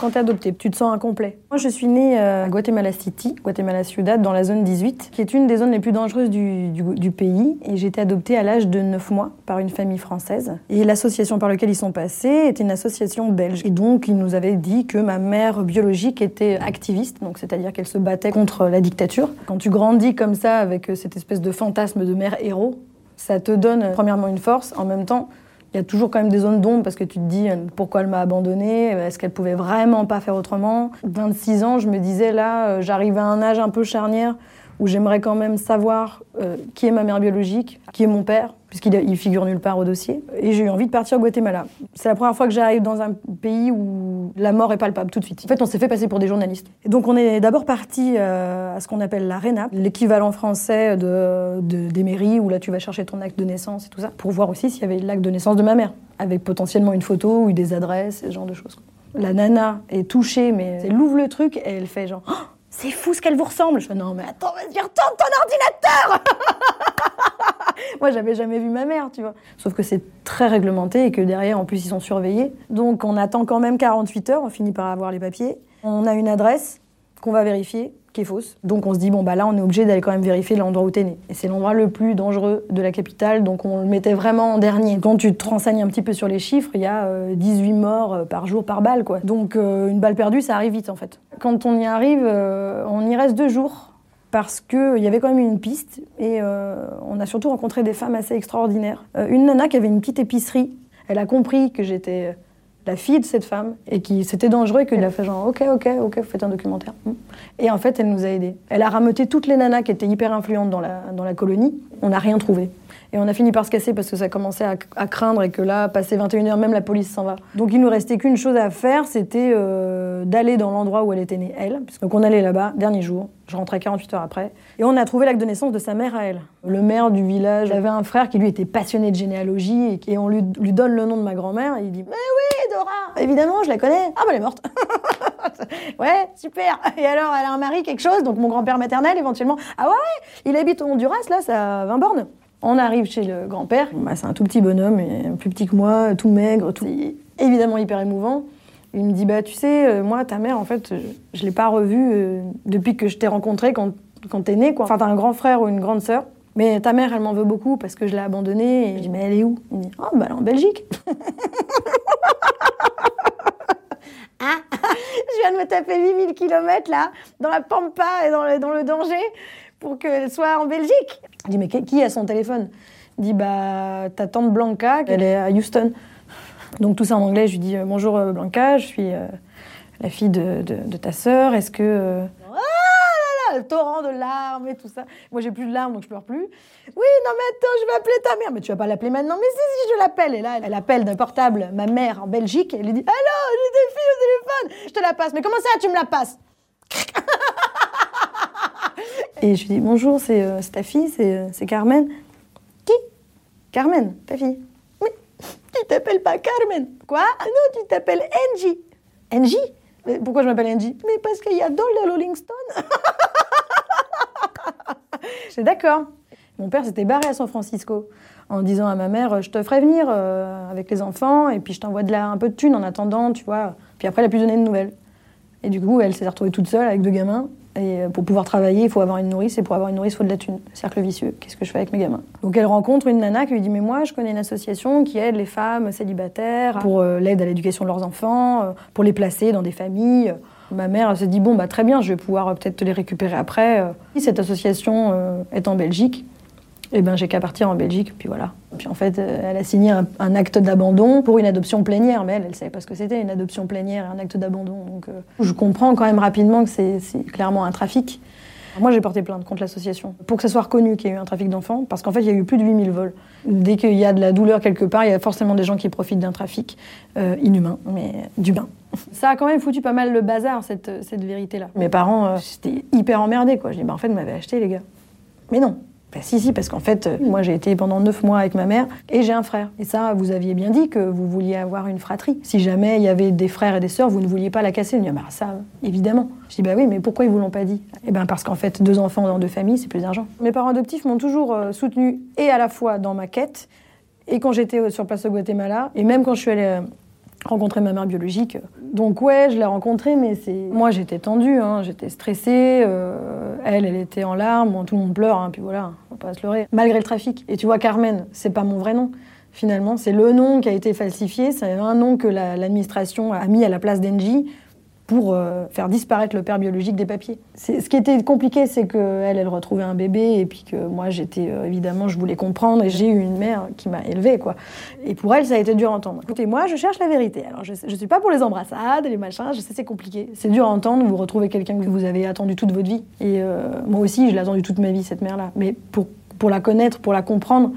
Quand t'es adopté, tu te sens incomplet. Moi, je suis née euh, à Guatemala City, Guatemala Ciudad, dans la zone 18, qui est une des zones les plus dangereuses du, pays. Et j'ai été adoptée à l'âge de 9 mois par une famille française. Et l'association par laquelle ils sont passés était une association belge. Et donc, ils nous avaient dit que ma mère biologique était activiste, donc c'est-à-dire qu'elle se battait contre la dictature. Quand tu grandis comme ça, avec euh, cette espèce de fantasme de mère héros, ça te donne premièrement une force, en même temps il y a toujours quand même des zones d'ombre parce que tu te dis euh, pourquoi elle m'a abandonnée, est-ce qu'elle pouvait vraiment pas faire autrement? 26 ans, je me disais là, euh, j'arrive à un âge un peu charnière où j'aimerais quand même savoir euh, qui est ma mère biologique, qui est mon père, puisqu'il figure nulle part au dossier. Et j'ai eu envie de partir au Guatemala. C'est la première fois que j'arrive dans un pays où la mort est palpable tout de suite. En fait, on s'est fait passer pour des journalistes. Donc, on est d'abord parti euh, à ce qu'on appelle l'ARENA, l'équivalent français de, des mairies, où là, tu vas chercher ton acte de naissance et tout ça, pour voir aussi s'il y avait l'acte de naissance de ma mère, avec potentiellement une photo ou des adresses, ce genre de choses. La nana est touchée, mais elle ouvre le truc et elle fait genre... c'est fou ce qu'elle vous ressemble. Je fais, non, mais attends, vas-y, retourne ton ordinateur Moi, j'avais jamais vu ma mère, tu vois. Sauf que c'est très réglementé et que derrière, en plus, ils sont surveillés. Donc, on attend quand même 48 heures, on finit par avoir les papiers. On a une adresse qu'on va vérifier qui est fausse. Donc on se dit, bon, bah là, on est obligé d'aller quand même vérifier l'endroit où t'es né. Et c'est l'endroit le plus dangereux de la capitale, donc on le mettait vraiment en dernier. Quand tu te renseignes un petit peu sur les chiffres, il y a 18 euh, morts euh, par jour par balle, quoi. Donc euh, une balle perdue, ça arrive vite, en fait. Quand on y arrive, on y reste deux jours parce qu'il y avait quand même une piste et on a surtout rencontré des femmes assez extraordinaires. une nana qui avait une petite épicerie, elle a compris que j'étais la fille de cette femme et qui c'était dangereux et qu'il a fait genre ok ok ok vous faites un documentaire hmm. et en fait elle nous a aidés elle a rameuté toutes les nanas qui étaient hyper influentes dans la, dans la colonie on n'a rien trouvé et on a fini par se casser parce que ça commençait à, craindre et que là, passé 21h, même la police s'en va. Donc il nous restait qu'une chose à faire, c'était euh, d'aller dans l'endroit où elle était née, elle. Donc on allait là-bas, dernier jour, je rentrais 48 heures après. Et on a trouvé l'acte de naissance de sa mère à elle. Le maire du village avait un frère qui lui était passionné de généalogie et, on lui, lui donne le nom de ma grand-mère et il dit Mais oui, Évidemment, je la connais. Ah bah elle est morte Ouais, super Et alors, elle a un mari, quelque chose, donc mon grand-père maternel éventuellement. Ah ouais, ouais Il habite au Honduras, là, ça a 20 bornes. On arrive chez le grand-père. Bah, c'est un tout petit bonhomme, plus petit que moi, tout maigre, tout évidemment hyper émouvant. Il me dit bah tu sais euh, moi ta mère en fait je, ne l'ai pas revue euh, depuis que je t'ai rencontrée quand quand t'es né quoi. Enfin t'as un grand frère ou une grande sœur. Mais ta mère, elle m'en veut beaucoup parce que je l'ai abandonnée. Et je dis, mais elle est où? Il me dit, oh, bah, elle est en Belgique. ah, je viens de me taper 8000 km là, dans la pampa et dans le, dans le danger pour qu'elle soit en Belgique. Je dis, mais qui a son téléphone? Il dit, bah, ta tante Blanca, elle est à Houston. Donc tout ça en anglais, je lui dis, euh, bonjour euh, Blanca, je suis euh, la fille de, de, ta sœur, est-ce que... le torrent de larmes et tout ça. Moi, j'ai plus de larmes, donc je pleure plus. Oui, non, mais attends, je vais appeler ta mère. Mais tu vas pas l'appeler maintenant. Mais si, si, je l'appelle. Et là, elle appelle d'un portable ma mère en Belgique. Elle lui dit Allô, j'ai des filles au téléphone. Je te la passe. Mais comment ça, tu me la passes? Et je lui dis bonjour, c'est euh, ta fille, euh, c'est Carmen. Qui? Carmen, ta fille. Oui, tu t'appelles pas Carmen. Quoi? Non, tu t'appelles Angie. Angie? Pourquoi je m'appelle Angie? Mais parce qu'il y a dans le C'est d'accord. Mon père s'était barré à San Francisco en disant à ma mère Je te ferai venir euh, avec les enfants et puis je t'envoie de là un peu de thunes en attendant, tu vois. Puis après, elle a plus donné de nouvelles. Et du coup, elle s'est retrouvée toute seule avec deux gamins. Et euh, pour pouvoir travailler, il faut avoir une nourrice, et pour avoir une nourrice, il faut de la thune. Cercle vicieux. Qu'est-ce que je fais avec mes gamins? Donc elle rencontre une nana qui lui dit Mais moi, je connais une association qui aide les femmes célibataires pour euh, l'aide à l'éducation de leurs enfants, euh, pour les placer dans des familles. Ma mère s'est dit Bon, bah, très bien, je vais pouvoir peut-être te les récupérer après. Cette association est en Belgique. Eh ben j'ai qu'à partir en Belgique, puis voilà. Puis en fait, elle a signé un, acte d'abandon pour une adoption plénière, mais elle, elle savait pas ce que c'était, une adoption plénière et un acte d'abandon. Donc euh, je comprends quand même rapidement que c'est clairement un trafic. Moi, j'ai porté plainte contre l'association pour que ça soit reconnu qu'il y a eu un trafic d'enfants, parce qu'en fait, il y a eu plus de 8000 vols. Dès qu'il y a de la douleur quelque part, il y a forcément des gens qui profitent d'un trafic euh, inhumain, mais d'humain. Ça a quand même foutu pas mal le bazar, cette, cette vérité-là. Mes parents, euh, j'étais hyper emmerdée, quoi. Je dis, bah, en fait, vous m'avez acheté, les gars. Mais non, Bah, si, si, parce qu'en fait, euh, moi j'ai été pendant neuf mois avec ma mère et j'ai un frère. Et ça, vous aviez bien dit que vous vouliez avoir une fratrie. Si jamais il y avait des frères et des sœurs, vous ne vouliez pas la casser. Il me dit, bah, ça, évidemment. Je dis, bah oui, mais pourquoi ils vous l'ont pas dit? Eh bien, parce qu'en fait, deux enfants dans deux familles, c'est plus d'argent. Mes parents adoptifs m'ont toujours euh, soutenu et à la fois dans ma quête et quand j'étais euh, sur place au Guatemala, et même quand je suis allée rencontrer ma mère biologique. Donc ouais, je l'ai rencontrée, mais c'est moi j'étais tendue, hein, j'étais stressée. Euh, elle, elle était en larmes, tout le monde pleure, hein, puis voilà, on va pas se leurrer. Malgré le trafic. Et tu vois, Carmen, c'est pas mon vrai nom. Finalement, c'est le nom qui a été falsifié. C'est un nom que l'administration a mis à la place d'Engie pour euh, faire disparaître le père biologique des papiers. Ce qui était compliqué, c'est qu'elle, elle retrouvait un bébé et puis que moi, j'étais euh, évidemment, je voulais comprendre et j'ai eu une mère qui m'a élevée, quoi. Et pour elle, ça a été dur à entendre. Écoutez, moi, je cherche la vérité. Alors, je ne suis pas pour les embrassades, les machins, je sais, c'est compliqué. C'est dur à entendre, vous retrouvez quelqu'un que vous avez attendu toute votre vie. Et euh, moi aussi, je l'ai attendu toute ma vie, cette mère-là. Mais pour, pour la connaître, pour la comprendre,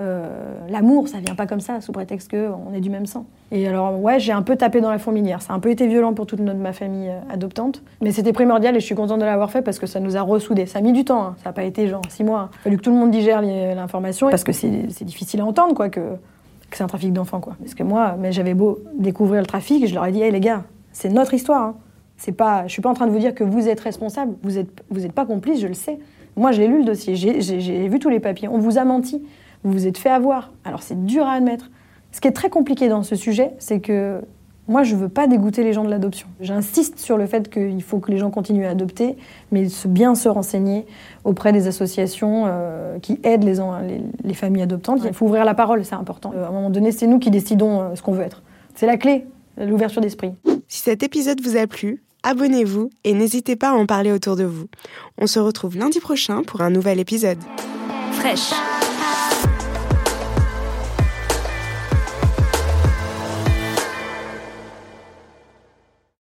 euh, l'amour, ça vient pas comme ça, sous prétexte qu'on est du même sang. Et alors, ouais, j'ai un peu tapé dans la fourmilière. Ça a un peu été violent pour toute ma famille euh, adoptante. Mais c'était primordial et je suis contente de l'avoir fait parce que ça nous a ressoudés. Ça a mis du temps, hein. ça n'a pas été genre six mois. Il a fallu que tout le monde digère l'information parce que c'est difficile à entendre, quoi, que, c'est un trafic d'enfants, quoi. Parce que moi, mais j'avais beau découvrir le trafic, je leur ai dit, hey les gars, c'est notre histoire. Hein. C'est pas, je suis pas en train de vous dire que vous êtes responsable, vous êtes, vous êtes pas complice, je le sais. Moi, j'ai lu le dossier, j'ai vu tous les papiers. On vous a menti vous vous êtes fait avoir. Alors c'est dur à admettre. Ce qui est très compliqué dans ce sujet, c'est que moi, je ne veux pas dégoûter les gens de l'adoption. J'insiste sur le fait qu'il faut que les gens continuent à adopter, mais bien se renseigner auprès des associations euh, qui aident les, les, familles adoptantes. Il faut ouvrir la parole, c'est important. Euh, à un moment donné, c'est nous qui décidons euh, ce qu'on veut être. C'est la clé, l'ouverture d'esprit. Si cet épisode vous a plu, abonnez-vous et n'hésitez pas à en parler autour de vous. On se retrouve lundi prochain pour un nouvel épisode. Fraîche